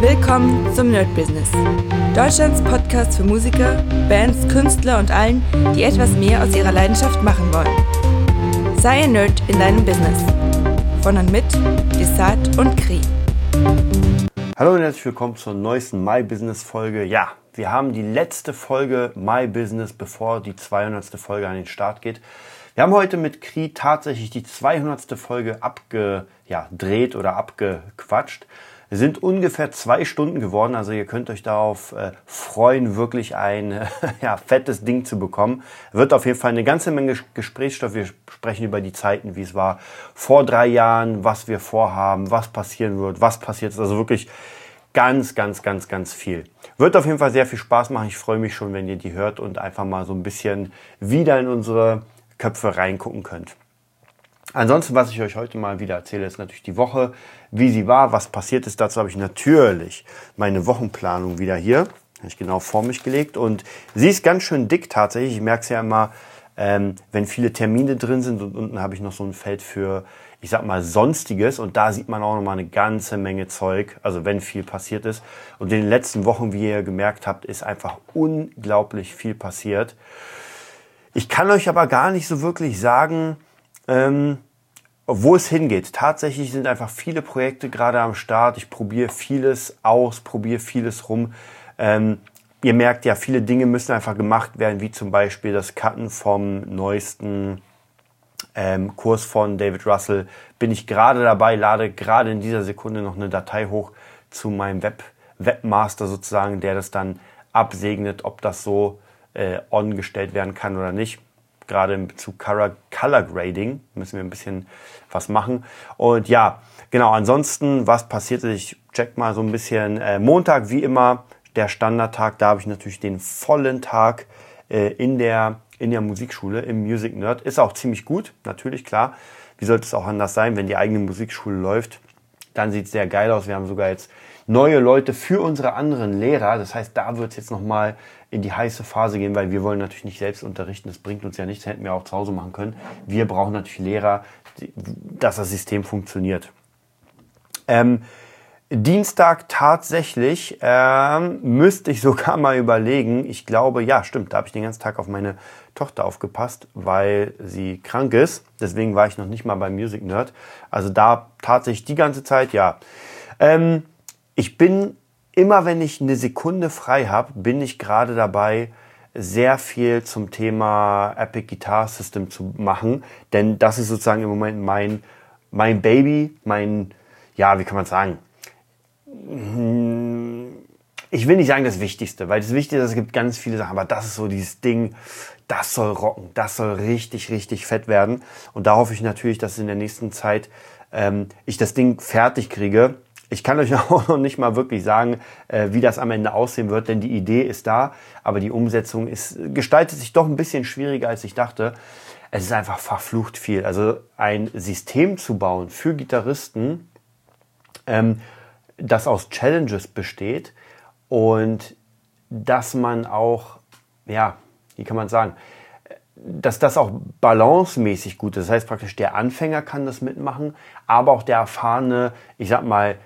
Willkommen zum Nerd Business. Deutschlands Podcast für Musiker, Bands, Künstler und allen, die etwas mehr aus ihrer Leidenschaft machen wollen. Sei ein Nerd in deinem Business. Von und mit Desart und Kri. Hallo und herzlich willkommen zur neuesten My Business Folge. Ja, wir haben die letzte Folge My Business, bevor die 200. Folge an den Start geht. Wir haben heute mit Kri tatsächlich die 200. Folge abgedreht oder abgequatscht. Sind ungefähr zwei Stunden geworden, also ihr könnt euch darauf äh, freuen, wirklich ein ja, fettes Ding zu bekommen. Wird auf jeden Fall eine ganze Menge Gesprächsstoff. Wir sprechen über die Zeiten, wie es war vor drei Jahren, was wir vorhaben, was passieren wird, was passiert ist. Also wirklich ganz, ganz, ganz, ganz viel. Wird auf jeden Fall sehr viel Spaß machen. Ich freue mich schon, wenn ihr die hört und einfach mal so ein bisschen wieder in unsere Köpfe reingucken könnt. Ansonsten, was ich euch heute mal wieder erzähle, ist natürlich die Woche, wie sie war, was passiert ist. Dazu habe ich natürlich meine Wochenplanung wieder hier. Habe ich genau vor mich gelegt. Und sie ist ganz schön dick tatsächlich. Ich merke es ja immer, ähm, wenn viele Termine drin sind. Und unten habe ich noch so ein Feld für, ich sag mal, Sonstiges. Und da sieht man auch noch mal eine ganze Menge Zeug. Also wenn viel passiert ist. Und in den letzten Wochen, wie ihr gemerkt habt, ist einfach unglaublich viel passiert. Ich kann euch aber gar nicht so wirklich sagen, ähm, wo es hingeht. Tatsächlich sind einfach viele Projekte gerade am Start. Ich probiere vieles aus, probiere vieles rum. Ähm, ihr merkt ja, viele Dinge müssen einfach gemacht werden, wie zum Beispiel das Cutten vom neuesten ähm, Kurs von David Russell. Bin ich gerade dabei, lade gerade in dieser Sekunde noch eine Datei hoch zu meinem Web Webmaster sozusagen, der das dann absegnet, ob das so äh, on gestellt werden kann oder nicht gerade in Bezug Color, Color Grading müssen wir ein bisschen was machen. Und ja, genau, ansonsten, was passiert ist, ich check mal so ein bisschen. Äh, Montag, wie immer, der Standardtag, da habe ich natürlich den vollen Tag äh, in, der, in der Musikschule, im Music Nerd. Ist auch ziemlich gut, natürlich, klar. Wie sollte es auch anders sein, wenn die eigene Musikschule läuft? Dann sieht es sehr geil aus. Wir haben sogar jetzt neue Leute für unsere anderen Lehrer. Das heißt, da wird es jetzt nochmal in die heiße Phase gehen, weil wir wollen natürlich nicht selbst unterrichten. Das bringt uns ja nichts, hätten wir auch zu Hause machen können. Wir brauchen natürlich Lehrer, dass das System funktioniert. Ähm, Dienstag tatsächlich ähm, müsste ich sogar mal überlegen. Ich glaube, ja, stimmt, da habe ich den ganzen Tag auf meine Tochter aufgepasst, weil sie krank ist. Deswegen war ich noch nicht mal beim Music Nerd. Also da tatsächlich die ganze Zeit, ja. Ähm, ich bin immer wenn ich eine Sekunde frei habe, bin ich gerade dabei, sehr viel zum Thema Epic Guitar System zu machen. Denn das ist sozusagen im Moment mein, mein Baby, mein, ja, wie kann man sagen? Hm, ich will nicht sagen das Wichtigste, weil das Wichtigste ist, es gibt ganz viele Sachen, aber das ist so dieses Ding, das soll rocken, das soll richtig, richtig fett werden. Und da hoffe ich natürlich, dass in der nächsten Zeit ähm, ich das Ding fertig kriege ich kann euch auch noch nicht mal wirklich sagen, äh, wie das am Ende aussehen wird, denn die Idee ist da, aber die Umsetzung ist, gestaltet sich doch ein bisschen schwieriger, als ich dachte. Es ist einfach verflucht viel. Also ein System zu bauen für Gitarristen, ähm, das aus Challenges besteht und dass man auch, ja, wie kann man sagen, dass das auch balancemäßig gut ist. Das heißt praktisch, der Anfänger kann das mitmachen, aber auch der erfahrene, ich sag mal,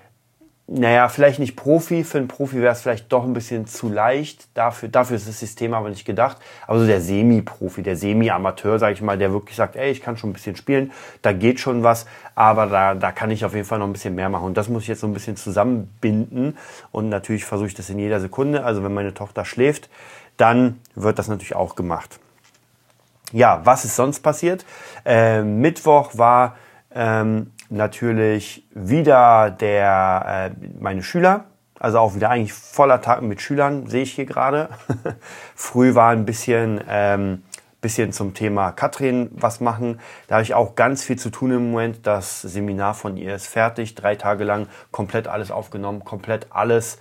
naja, vielleicht nicht Profi. Für einen Profi wäre es vielleicht doch ein bisschen zu leicht. Dafür, dafür ist das System aber nicht gedacht. Aber so der Semi-Profi, der Semi-Amateur, sage ich mal, der wirklich sagt, ey, ich kann schon ein bisschen spielen, da geht schon was, aber da, da kann ich auf jeden Fall noch ein bisschen mehr machen. Und das muss ich jetzt so ein bisschen zusammenbinden. Und natürlich versuche ich das in jeder Sekunde. Also wenn meine Tochter schläft, dann wird das natürlich auch gemacht. Ja, was ist sonst passiert? Äh, Mittwoch war ähm, natürlich wieder der, äh, meine Schüler, also auch wieder eigentlich voller Tag mit Schülern, sehe ich hier gerade. Früh war ein bisschen, ähm, bisschen zum Thema Katrin was machen. Da habe ich auch ganz viel zu tun im Moment. Das Seminar von ihr ist fertig, drei Tage lang komplett alles aufgenommen, komplett alles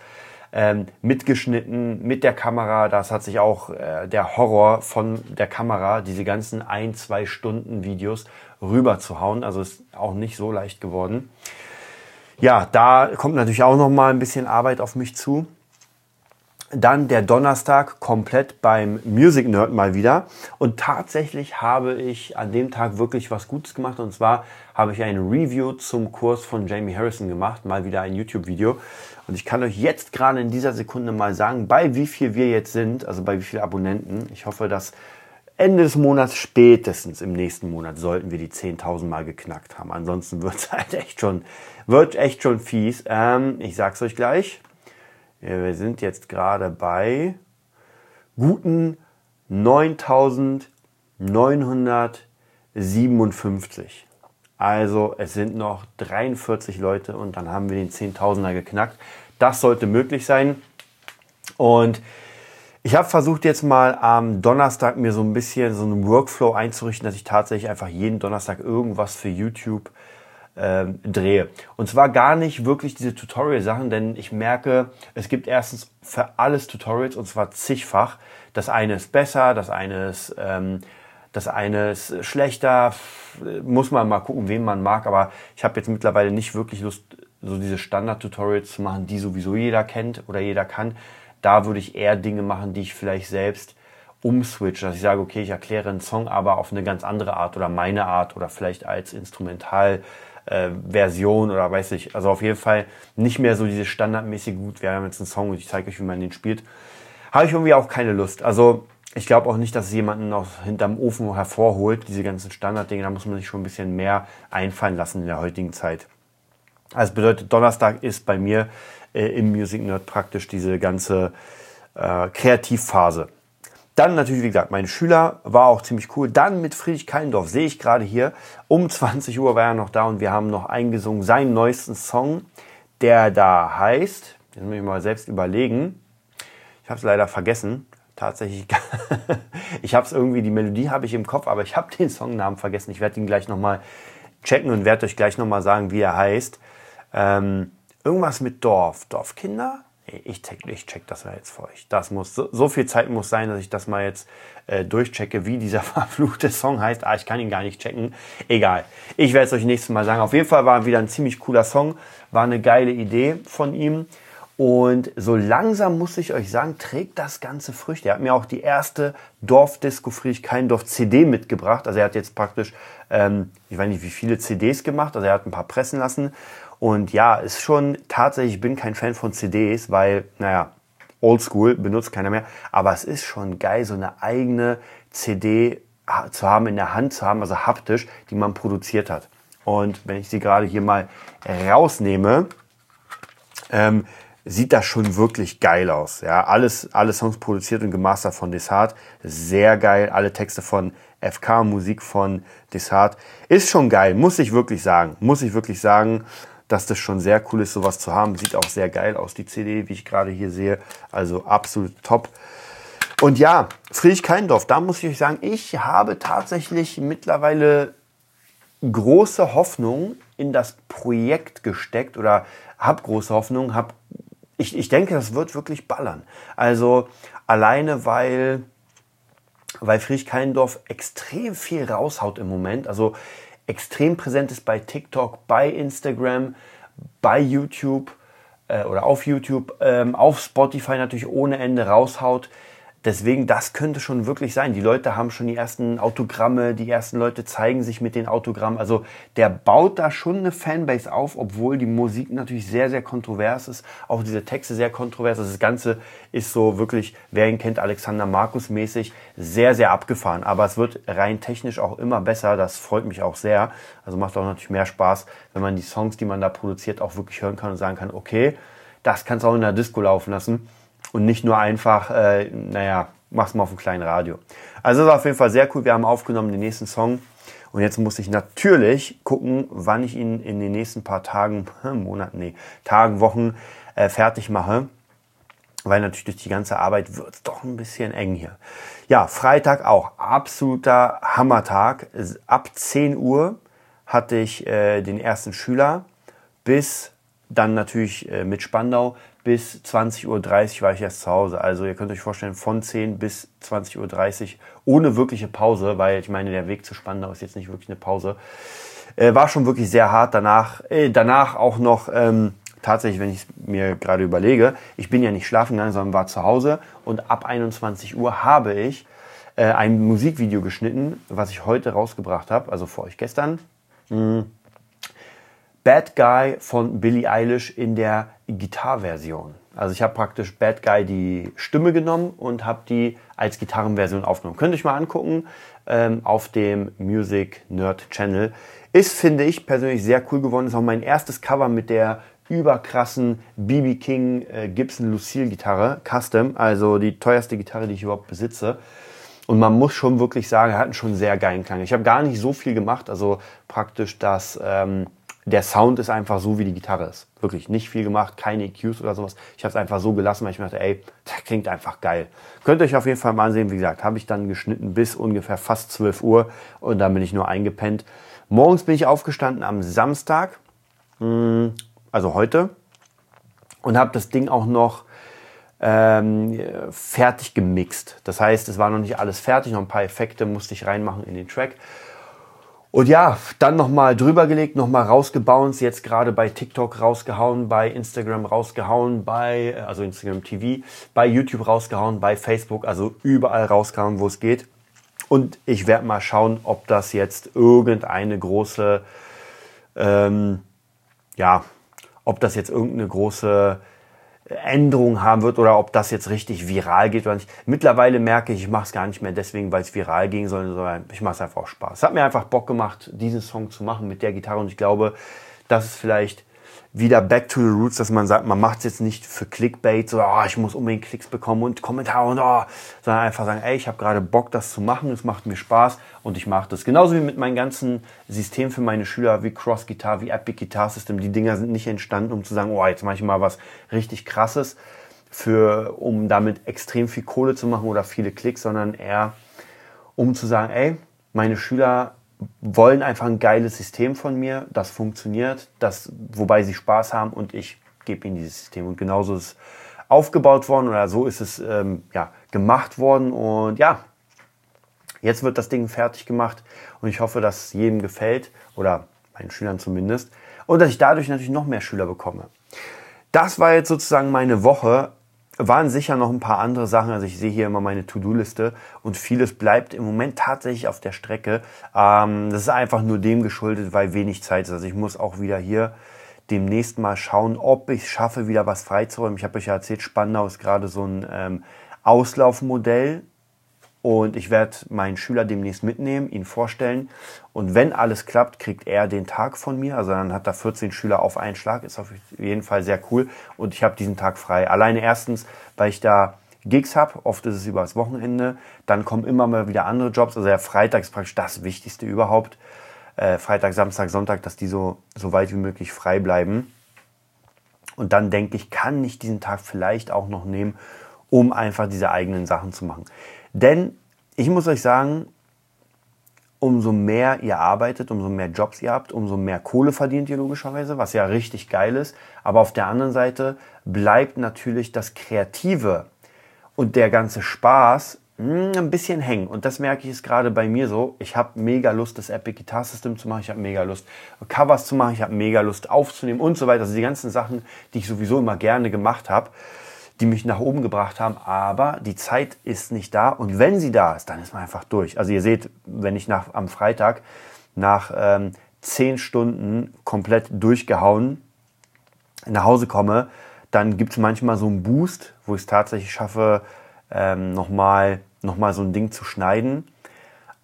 ähm, mitgeschnitten mit der Kamera. Das hat sich auch äh, der Horror von der Kamera, diese ganzen ein, zwei Stunden Videos rüber zu hauen. Also ist auch nicht so leicht geworden. Ja, da kommt natürlich auch noch mal ein bisschen Arbeit auf mich zu. Dann der Donnerstag komplett beim Music Nerd mal wieder. Und tatsächlich habe ich an dem Tag wirklich was Gutes gemacht. Und zwar habe ich ein Review zum Kurs von Jamie Harrison gemacht. Mal wieder ein YouTube-Video. Und ich kann euch jetzt gerade in dieser Sekunde mal sagen, bei wie viel wir jetzt sind, also bei wie vielen Abonnenten. Ich hoffe, dass Ende des Monats, spätestens im nächsten Monat, sollten wir die 10.000 mal geknackt haben. Ansonsten wird es halt echt schon, wird echt schon fies. Ähm, ich sag's euch gleich. Wir sind jetzt gerade bei guten 9957. Also es sind noch 43 Leute und dann haben wir den 10.000er geknackt. Das sollte möglich sein. Und ich habe versucht jetzt mal am Donnerstag mir so ein bisschen so einen Workflow einzurichten, dass ich tatsächlich einfach jeden Donnerstag irgendwas für YouTube ähm, drehe. Und zwar gar nicht wirklich diese Tutorial-Sachen, denn ich merke, es gibt erstens für alles Tutorials und zwar zigfach. Das eine ist besser, das eine ist, ähm, das eine ist schlechter. Muss man mal gucken, wen man mag. Aber ich habe jetzt mittlerweile nicht wirklich Lust, so diese Standard-Tutorials zu machen, die sowieso jeder kennt oder jeder kann. Da würde ich eher Dinge machen, die ich vielleicht selbst umswitche, dass ich sage, okay, ich erkläre einen Song aber auf eine ganz andere Art oder meine Art oder vielleicht als Instrumental äh, Version oder weiß ich. Also auf jeden Fall nicht mehr so diese standardmäßig gut, wir haben jetzt einen Song und ich zeige euch, wie man den spielt. Habe ich irgendwie auch keine Lust. Also ich glaube auch nicht, dass es jemanden noch hinterm Ofen hervorholt, diese ganzen Standarddinge. Da muss man sich schon ein bisschen mehr einfallen lassen in der heutigen Zeit. Also bedeutet, Donnerstag ist bei mir äh, im Music Nerd praktisch diese ganze äh, Kreativphase. Dann natürlich, wie gesagt, mein Schüler war auch ziemlich cool. Dann mit Friedrich Kallendorf sehe ich gerade hier. Um 20 Uhr war er noch da und wir haben noch eingesungen seinen neuesten Song, der da heißt, jetzt muss ich mal selbst überlegen. Ich habe es leider vergessen. Tatsächlich, ich habe es irgendwie, die Melodie habe ich im Kopf, aber ich habe den Songnamen vergessen. Ich werde ihn gleich nochmal checken und werde euch gleich nochmal sagen, wie er heißt. Ähm, irgendwas mit Dorf. Dorfkinder? ich check, ich check das ja jetzt für euch. Das muss, so, so, viel Zeit muss sein, dass ich das mal jetzt äh, durchchecke, wie dieser verfluchte Song heißt. Ah, ich kann ihn gar nicht checken. Egal. Ich werde es euch nächstes Mal sagen. Auf jeden Fall war wieder ein ziemlich cooler Song. War eine geile Idee von ihm. Und so langsam muss ich euch sagen, trägt das Ganze Früchte. Er hat mir auch die erste Dorfdisco Friedrich Keindorf CD mitgebracht. Also er hat jetzt praktisch, ähm, ich weiß nicht wie viele CDs gemacht. Also er hat ein paar pressen lassen. Und ja, ist schon tatsächlich, ich bin kein Fan von CDs, weil, naja, oldschool, benutzt keiner mehr. Aber es ist schon geil, so eine eigene CD zu haben, in der Hand zu haben, also haptisch, die man produziert hat. Und wenn ich sie gerade hier mal rausnehme, ähm, sieht das schon wirklich geil aus. Ja, alles, alle Songs produziert und gemastert von Desart. Sehr geil. Alle Texte von FK, Musik von Desart. Ist schon geil, muss ich wirklich sagen. Muss ich wirklich sagen dass das schon sehr cool ist, sowas zu haben. Sieht auch sehr geil aus, die CD, wie ich gerade hier sehe. Also absolut top. Und ja, Friedrich Keindorf, da muss ich euch sagen, ich habe tatsächlich mittlerweile große Hoffnung in das Projekt gesteckt oder habe große Hoffnung, habe ich, ich denke, das wird wirklich ballern. Also alleine, weil, weil Friedrich Keindorf extrem viel raushaut im Moment. Also extrem präsent ist bei TikTok, bei Instagram, bei YouTube äh, oder auf YouTube, ähm, auf Spotify natürlich ohne Ende raushaut. Deswegen, das könnte schon wirklich sein. Die Leute haben schon die ersten Autogramme, die ersten Leute zeigen sich mit den Autogrammen. Also der baut da schon eine Fanbase auf, obwohl die Musik natürlich sehr, sehr kontrovers ist. Auch diese Texte sehr kontrovers. Also das Ganze ist so wirklich, wer ihn kennt, Alexander Markus mäßig, sehr, sehr abgefahren. Aber es wird rein technisch auch immer besser. Das freut mich auch sehr. Also macht auch natürlich mehr Spaß, wenn man die Songs, die man da produziert, auch wirklich hören kann und sagen kann, okay, das kannst du auch in der Disco laufen lassen und nicht nur einfach, äh, naja, mach's mal auf dem kleinen Radio. Also das ist auf jeden Fall sehr cool. Wir haben aufgenommen den nächsten Song. Und jetzt muss ich natürlich gucken, wann ich ihn in den nächsten paar Tagen, Monaten, nee, Tagen, Wochen äh, fertig mache. Weil natürlich durch die ganze Arbeit wird's doch ein bisschen eng hier. Ja, Freitag auch. Absoluter Hammertag. Ab 10 Uhr hatte ich äh, den ersten Schüler bis dann natürlich äh, mit Spandau bis 20.30 Uhr war ich erst zu Hause. Also ihr könnt euch vorstellen, von 10 bis 20.30 Uhr ohne wirkliche Pause, weil ich meine, der Weg zu Spandau ist jetzt nicht wirklich eine Pause. Äh, war schon wirklich sehr hart. Danach, äh, danach auch noch ähm, tatsächlich, wenn ich mir gerade überlege, ich bin ja nicht schlafen gegangen, sondern war zu Hause und ab 21 Uhr habe ich äh, ein Musikvideo geschnitten, was ich heute rausgebracht habe, also für euch gestern. Mhm. Bad Guy von Billie Eilish in der Gitarversion. Also ich habe praktisch Bad Guy die Stimme genommen und habe die als Gitarrenversion aufgenommen. Könnt ihr euch mal angucken ähm, auf dem Music Nerd Channel. Ist, finde ich, persönlich sehr cool geworden. Ist auch mein erstes Cover mit der überkrassen BB King äh, Gibson Lucille Gitarre, Custom, also die teuerste Gitarre, die ich überhaupt besitze. Und man muss schon wirklich sagen, er hat einen schon sehr geilen Klang. Ich habe gar nicht so viel gemacht, also praktisch das, ähm, der Sound ist einfach so, wie die Gitarre ist. Wirklich nicht viel gemacht, keine EQs oder sowas. Ich habe es einfach so gelassen, weil ich mir dachte, ey, der klingt einfach geil. Könnt ihr euch auf jeden Fall mal ansehen. Wie gesagt, habe ich dann geschnitten bis ungefähr fast 12 Uhr und dann bin ich nur eingepennt. Morgens bin ich aufgestanden am Samstag, hm, also heute, und habe das Ding auch noch ähm, fertig gemixt. Das heißt, es war noch nicht alles fertig, noch ein paar Effekte musste ich reinmachen in den Track. Und ja, dann nochmal drüber gelegt, nochmal rausgebounced, jetzt gerade bei TikTok rausgehauen, bei Instagram rausgehauen, bei, also Instagram TV, bei YouTube rausgehauen, bei Facebook, also überall rausgehauen, wo es geht. Und ich werde mal schauen, ob das jetzt irgendeine große, ähm, ja, ob das jetzt irgendeine große Änderung haben wird oder ob das jetzt richtig viral geht oder nicht. Mittlerweile merke ich, ich mache es gar nicht mehr deswegen, weil es viral ging, sondern ich mache es einfach auch Spaß. Es hat mir einfach Bock gemacht, diesen Song zu machen mit der Gitarre und ich glaube, das ist vielleicht wieder back to the roots, dass man sagt, man macht es jetzt nicht für Clickbait, so, oh, ich muss unbedingt Klicks bekommen und Kommentare und oh, sondern einfach sagen, ey, ich habe gerade Bock, das zu machen, es macht mir Spaß und ich mache das. Genauso wie mit meinem ganzen System für meine Schüler, wie Cross Guitar, wie Epic Guitar System. Die Dinger sind nicht entstanden, um zu sagen, oh, jetzt mache ich mal was richtig krasses, für, um damit extrem viel Kohle zu machen oder viele Klicks, sondern eher, um zu sagen, ey, meine Schüler wollen einfach ein geiles System von mir, das funktioniert, das, wobei sie Spaß haben und ich gebe ihnen dieses System. Und genauso ist es aufgebaut worden oder so ist es ähm, ja, gemacht worden. Und ja, jetzt wird das Ding fertig gemacht und ich hoffe, dass es jedem gefällt oder meinen Schülern zumindest und dass ich dadurch natürlich noch mehr Schüler bekomme. Das war jetzt sozusagen meine Woche waren sicher noch ein paar andere Sachen. Also ich sehe hier immer meine To-Do-Liste und vieles bleibt im Moment tatsächlich auf der Strecke. Ähm, das ist einfach nur dem geschuldet, weil wenig Zeit ist. Also ich muss auch wieder hier demnächst mal schauen, ob ich es schaffe, wieder was freizuräumen. Ich habe euch ja erzählt, Spandau ist gerade so ein ähm, Auslaufmodell und ich werde meinen Schüler demnächst mitnehmen, ihn vorstellen. Und wenn alles klappt, kriegt er den Tag von mir. Also dann hat er 14 Schüler auf einen Schlag. Ist auf jeden Fall sehr cool. Und ich habe diesen Tag frei. Alleine erstens, weil ich da Gigs habe. Oft ist es über das Wochenende. Dann kommen immer mal wieder andere Jobs. Also der Freitag ist praktisch das Wichtigste überhaupt. Äh, Freitag, Samstag, Sonntag, dass die so, so weit wie möglich frei bleiben. Und dann denke ich, kann ich diesen Tag vielleicht auch noch nehmen, um einfach diese eigenen Sachen zu machen. Denn ich muss euch sagen, umso mehr ihr arbeitet, umso mehr Jobs ihr habt, umso mehr Kohle verdient ihr logischerweise, was ja richtig geil ist. Aber auf der anderen Seite bleibt natürlich das Kreative und der ganze Spaß hm, ein bisschen hängen. Und das merke ich jetzt gerade bei mir so. Ich habe mega Lust, das Epic Guitar System zu machen. Ich habe mega Lust, Covers zu machen. Ich habe mega Lust, aufzunehmen und so weiter. Also die ganzen Sachen, die ich sowieso immer gerne gemacht habe die mich nach oben gebracht haben, aber die Zeit ist nicht da und wenn sie da ist, dann ist man einfach durch. Also ihr seht, wenn ich nach, am Freitag nach ähm, zehn Stunden komplett durchgehauen nach Hause komme, dann gibt es manchmal so einen Boost, wo ich es tatsächlich schaffe, ähm, nochmal noch mal so ein Ding zu schneiden.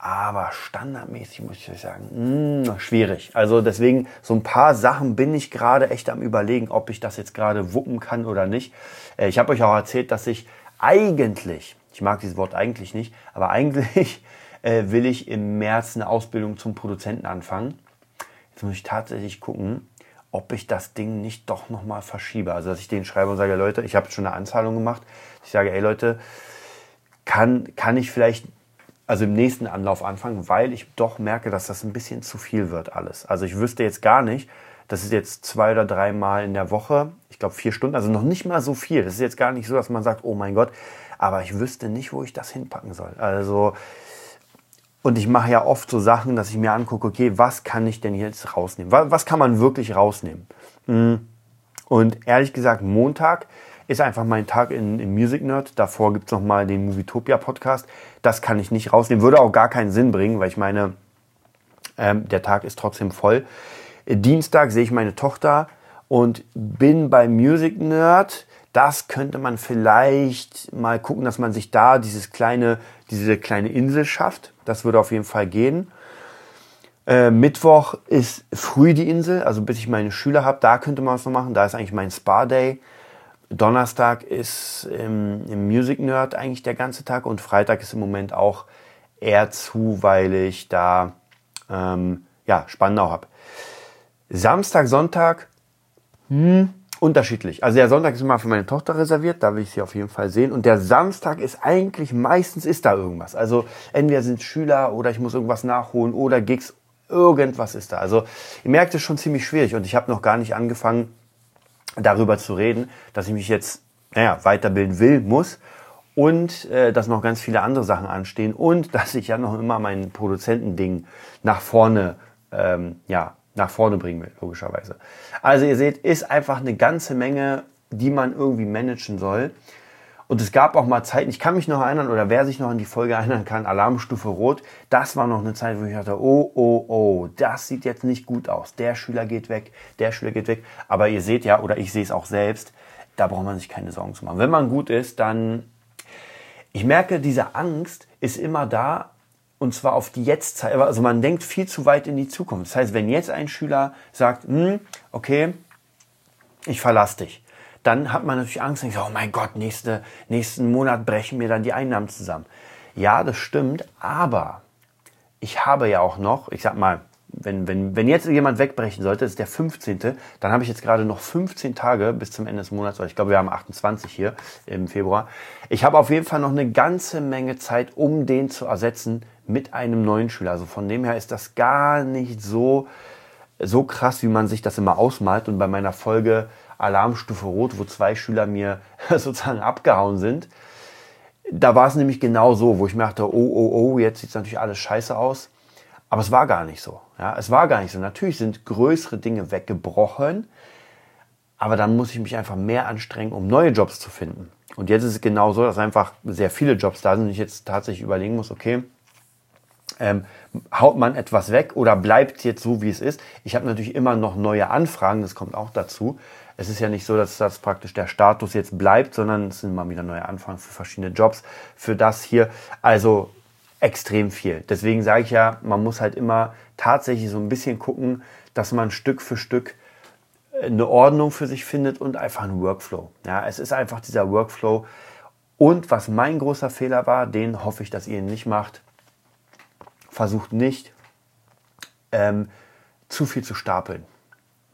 Aber standardmäßig muss ich sagen, mh, hm, schwierig. Also deswegen, so ein paar Sachen bin ich gerade echt am überlegen, ob ich das jetzt gerade wuppen kann oder nicht. Äh, ich habe euch auch erzählt, dass ich eigentlich, ich mag dieses Wort eigentlich nicht, aber eigentlich äh, will ich im März eine Ausbildung zum Produzenten anfangen. Jetzt muss ich tatsächlich gucken, ob ich das Ding nicht doch nochmal verschiebe. Also dass ich den schreibe und sage, Leute, ich habe schon eine Anzahlung gemacht. Ich sage, ey Leute, kann, kann ich vielleicht also im nächsten Anlauf anfangen, weil ich doch merke, dass das ein bisschen zu viel wird alles. Also ich wüsste jetzt gar nicht, das ist jetzt zwei oder drei Mal in der Woche, ich glaube vier Stunden, also noch nicht mal so viel. Das ist jetzt gar nicht so, dass man sagt, oh mein Gott, aber ich wüsste nicht, wo ich das hinpacken soll. Also und ich mache ja oft so Sachen, dass ich mir angucke, okay, was kann ich denn jetzt rausnehmen? Was, was kann man wirklich rausnehmen? Hm. Und ehrlich gesagt, Montag ist einfach mein Tag in, in Music Nerd. Davor gibt es nochmal den Movietopia Podcast. Das kann ich nicht rausnehmen. Würde auch gar keinen Sinn bringen, weil ich meine, ähm, der Tag ist trotzdem voll. Dienstag sehe ich meine Tochter und bin bei Music Nerd. Das könnte man vielleicht mal gucken, dass man sich da dieses kleine, diese kleine Insel schafft. Das würde auf jeden Fall gehen. Äh, Mittwoch ist früh die Insel, also bis ich meine Schüler habe, da könnte man was noch machen. Da ist eigentlich mein Spa-Day. Donnerstag ist im, im, Music Nerd eigentlich der ganze Tag und Freitag ist im Moment auch eher zu, weil ich da ähm, ja, Spandau habe. Samstag, Sonntag, hm, unterschiedlich. Also der Sonntag ist immer für meine Tochter reserviert, da will ich sie auf jeden Fall sehen. Und der Samstag ist eigentlich, meistens ist da irgendwas. Also entweder sind Schüler oder ich muss irgendwas nachholen oder Gigs, irgendwas ist da. Also ihr merkt es schon ziemlich schwierig und ich habe noch gar nicht angefangen, darüber zu reden, dass ich mich jetzt, naja, weiterbilden will, muss und äh, dass noch ganz viele andere Sachen anstehen und dass ich ja noch immer mein Produzentending nach vorne, ähm, ja, nach vorne bringen will, logischerweise. Also ihr seht, ist einfach eine ganze Menge, die man irgendwie managen soll. Und es gab auch mal Zeiten, ich kann mich noch erinnern, oder wer sich noch an die Folge erinnern kann, Alarmstufe Rot, das war noch eine Zeit, wo ich dachte, oh, oh, oh, das sieht jetzt nicht gut aus. Der Schüler geht weg, der Schüler geht weg. Aber ihr seht ja, oder ich sehe es auch selbst, da braucht man sich keine Sorgen zu machen. Wenn man gut ist, dann, ich merke, diese Angst ist immer da, und zwar auf die Jetztzeit. Also man denkt viel zu weit in die Zukunft. Das heißt, wenn jetzt ein Schüler sagt, hm, okay, ich verlasse dich, dann hat man natürlich Angst und denkt, oh mein Gott, nächste, nächsten Monat brechen mir dann die Einnahmen zusammen. Ja, das stimmt, aber ich habe ja auch noch, ich sag mal, wenn, wenn, wenn jetzt jemand wegbrechen sollte, ist der 15., dann habe ich jetzt gerade noch 15 Tage bis zum Ende des Monats, ich glaube, wir haben 28 hier im Februar. Ich habe auf jeden Fall noch eine ganze Menge Zeit, um den zu ersetzen mit einem neuen Schüler. Also von dem her ist das gar nicht so, so krass, wie man sich das immer ausmalt. Und bei meiner Folge Alarmstufe Rot, wo zwei Schüler mir sozusagen abgehauen sind. Da war es nämlich genau so, wo ich dachte, oh, oh, oh, jetzt sieht es natürlich alles scheiße aus. Aber es war gar nicht so. Ja, es war gar nicht so. Natürlich sind größere Dinge weggebrochen, aber dann muss ich mich einfach mehr anstrengen, um neue Jobs zu finden. Und jetzt ist es genau so, dass einfach sehr viele Jobs da sind und ich jetzt tatsächlich überlegen muss, okay, ähm, haut man etwas weg oder bleibt jetzt so, wie es ist? Ich habe natürlich immer noch neue Anfragen, das kommt auch dazu. Es ist ja nicht so, dass das praktisch der Status jetzt bleibt, sondern es sind immer wieder neue Anfragen für verschiedene Jobs, für das hier. Also extrem viel. Deswegen sage ich ja, man muss halt immer tatsächlich so ein bisschen gucken, dass man Stück für Stück eine Ordnung für sich findet und einfach einen Workflow. Ja, es ist einfach dieser Workflow. Und was mein großer Fehler war, den hoffe ich, dass ihr ihn nicht macht, versucht nicht ähm, zu viel zu stapeln.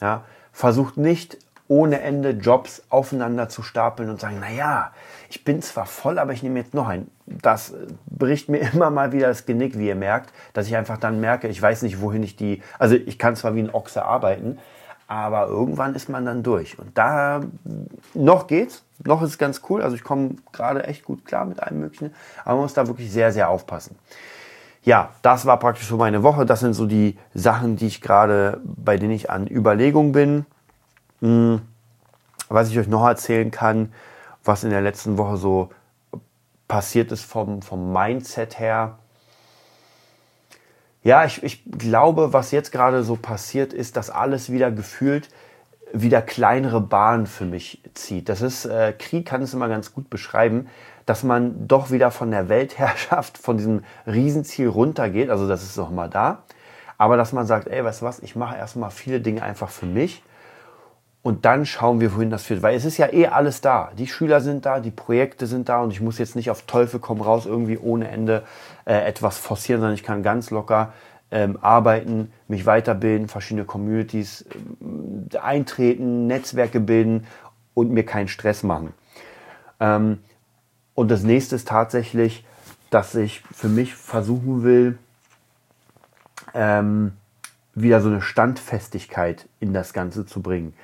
Ja, versucht nicht ohne Ende Jobs aufeinander zu stapeln und sagen, naja, ich bin zwar voll, aber ich nehme jetzt noch einen. Das bricht mir immer mal wieder das Genick, wie ihr merkt, dass ich einfach dann merke, ich weiß nicht, wohin ich die, also ich kann zwar wie ein Ochse arbeiten, aber irgendwann ist man dann durch. Und da noch geht's, noch ist es ganz cool. Also ich komme gerade echt gut klar mit allem Möglichen, aber man muss da wirklich sehr, sehr aufpassen. Ja, das war praktisch so meine Woche. Das sind so die Sachen, die ich gerade, bei denen ich an Überlegung bin. Hm, was ich euch noch erzählen kann, was in der letzten Woche so passiert ist vom, vom Mindset her. Ja, ich, ich glaube, was jetzt gerade so passiert ist, dass alles wieder gefühlt wieder kleinere Bahnen für mich zieht. Das ist, äh, Krieg kann es immer ganz gut beschreiben, dass man doch wieder von der Weltherrschaft, von diesem Riesenziel runtergeht. Also das ist noch mal da. Aber dass man sagt, ey, weißt du was, ich mache erstmal viele Dinge einfach für mich und dann schauen wir, wohin das führt. Weil es ist ja eh alles da. Die Schüler sind da, die Projekte sind da und ich muss jetzt nicht auf Teufel komm raus irgendwie ohne Ende äh, etwas forcieren, sondern ich kann ganz locker ähm, arbeiten, mich weiterbilden, verschiedene Communities äh, eintreten, Netzwerke bilden und mir keinen Stress machen. Ähm, und das nächste ist tatsächlich, dass ich für mich versuchen will, ähm, wieder so eine Standfestigkeit in das Ganze zu bringen.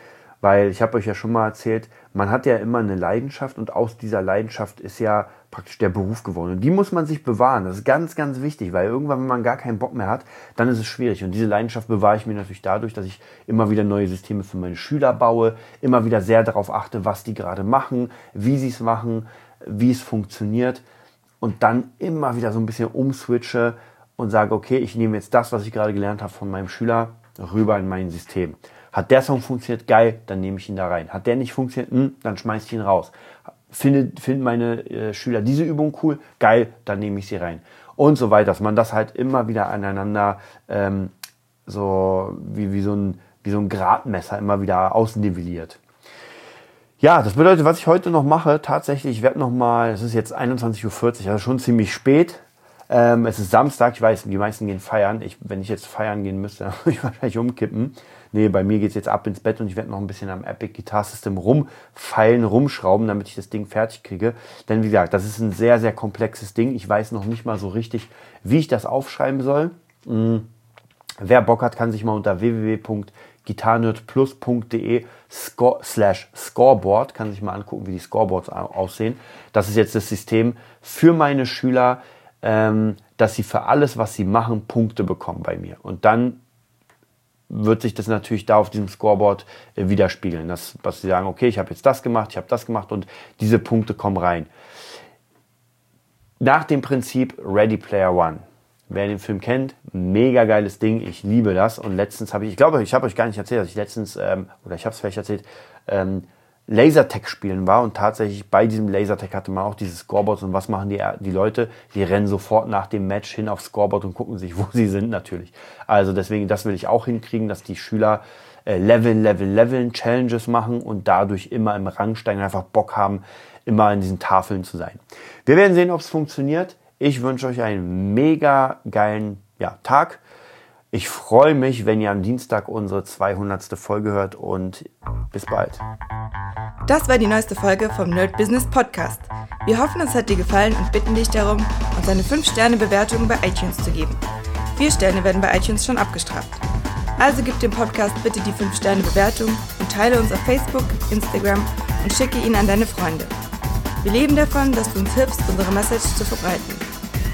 Weil ich habe euch ja schon mal erzählt, man hat ja immer eine Leidenschaft und aus dieser Leidenschaft ist ja praktisch der Beruf geworden. Und die muss man sich bewahren. Das ist ganz, ganz wichtig, weil irgendwann, wenn man gar keinen Bock mehr hat, dann ist es schwierig. Und diese Leidenschaft bewahre ich mir natürlich dadurch, dass ich immer wieder neue Systeme für meine Schüler baue, immer wieder sehr darauf achte, was die gerade machen, wie sie es machen, wie es funktioniert und dann immer wieder so ein bisschen umswitche und sage, okay, ich nehme jetzt das, was ich gerade gelernt habe von meinem Schüler, rüber in mein System. Hat der Song funktioniert, geil, dann nehme ich ihn da rein. Hat der nicht funktioniert, mh, hm, dann schmeiße ich ihn raus. Finden find meine äh, Schüler diese Übung cool, geil, dann nehme ich sie rein. Und so weiter, dass man das halt immer wieder aneinander ähm, so wie, wie, so ein, wie so ein Gradmesser immer wieder ausnivelliert. Ja, das bedeutet, was ich heute noch mache, tatsächlich, ich werde noch mal, es ist jetzt 21.40 Uhr, also schon ziemlich spät. Ähm, es ist Samstag, ich weiß, die meisten gehen feiern. Ich, wenn ich jetzt feiern gehen müsste, dann würde ich wahrscheinlich umkippen. Nee, bei mir geht's jetzt ab ins Bett und ich werde noch ein bisschen am Epic Guitar System rumfeilen, rumschrauben, damit ich das Ding fertig kriege. Denn wie gesagt, das ist ein sehr, sehr komplexes Ding. Ich weiß noch nicht mal so richtig, wie ich das aufschreiben soll. Mhm. Wer Bock hat, kann sich mal unter www.gitarnerdplus.de slash scoreboard, kann sich mal angucken, wie die Scoreboards aussehen. Das ist jetzt das System für meine Schüler, ähm, dass sie für alles, was sie machen, Punkte bekommen bei mir. Und dann wird sich das natürlich da auf diesem Scoreboard äh, widerspiegeln, dass, dass sie sagen, okay, ich habe jetzt das gemacht, ich habe das gemacht und diese Punkte kommen rein. Nach dem Prinzip Ready Player One. Wer den Film kennt, mega geiles Ding, ich liebe das. Und letztens habe ich, ich glaube, ich habe euch gar nicht erzählt, dass ich letztens, ähm, oder ich habe es vielleicht erzählt, ähm, Lasertag spielen war und tatsächlich bei diesem Lasertag hatte man auch dieses Scoreboard und was machen die, die Leute? Die rennen sofort nach dem Match hin aufs Scoreboard und gucken sich, wo sie sind natürlich. Also deswegen, das will ich auch hinkriegen, dass die Schüler äh, Level, Level, Leveln, Challenges machen und dadurch immer im Rang steigen, einfach Bock haben, immer in diesen Tafeln zu sein. Wir werden sehen, ob es funktioniert. Ich wünsche euch einen mega geilen ja, Tag. Ich freue mich, wenn ihr am Dienstag unsere 200. Folge hört und bis bald. Das war die neueste Folge vom Nerd Business Podcast. Wir hoffen, es hat dir gefallen und bitten dich darum, uns eine 5-Sterne-Bewertung bei iTunes zu geben. Vier Sterne werden bei iTunes schon abgestraft. Also gib dem Podcast bitte die 5-Sterne-Bewertung und teile uns auf Facebook, Instagram und schicke ihn an deine Freunde. Wir leben davon, dass du uns hilfst, unsere Message zu verbreiten.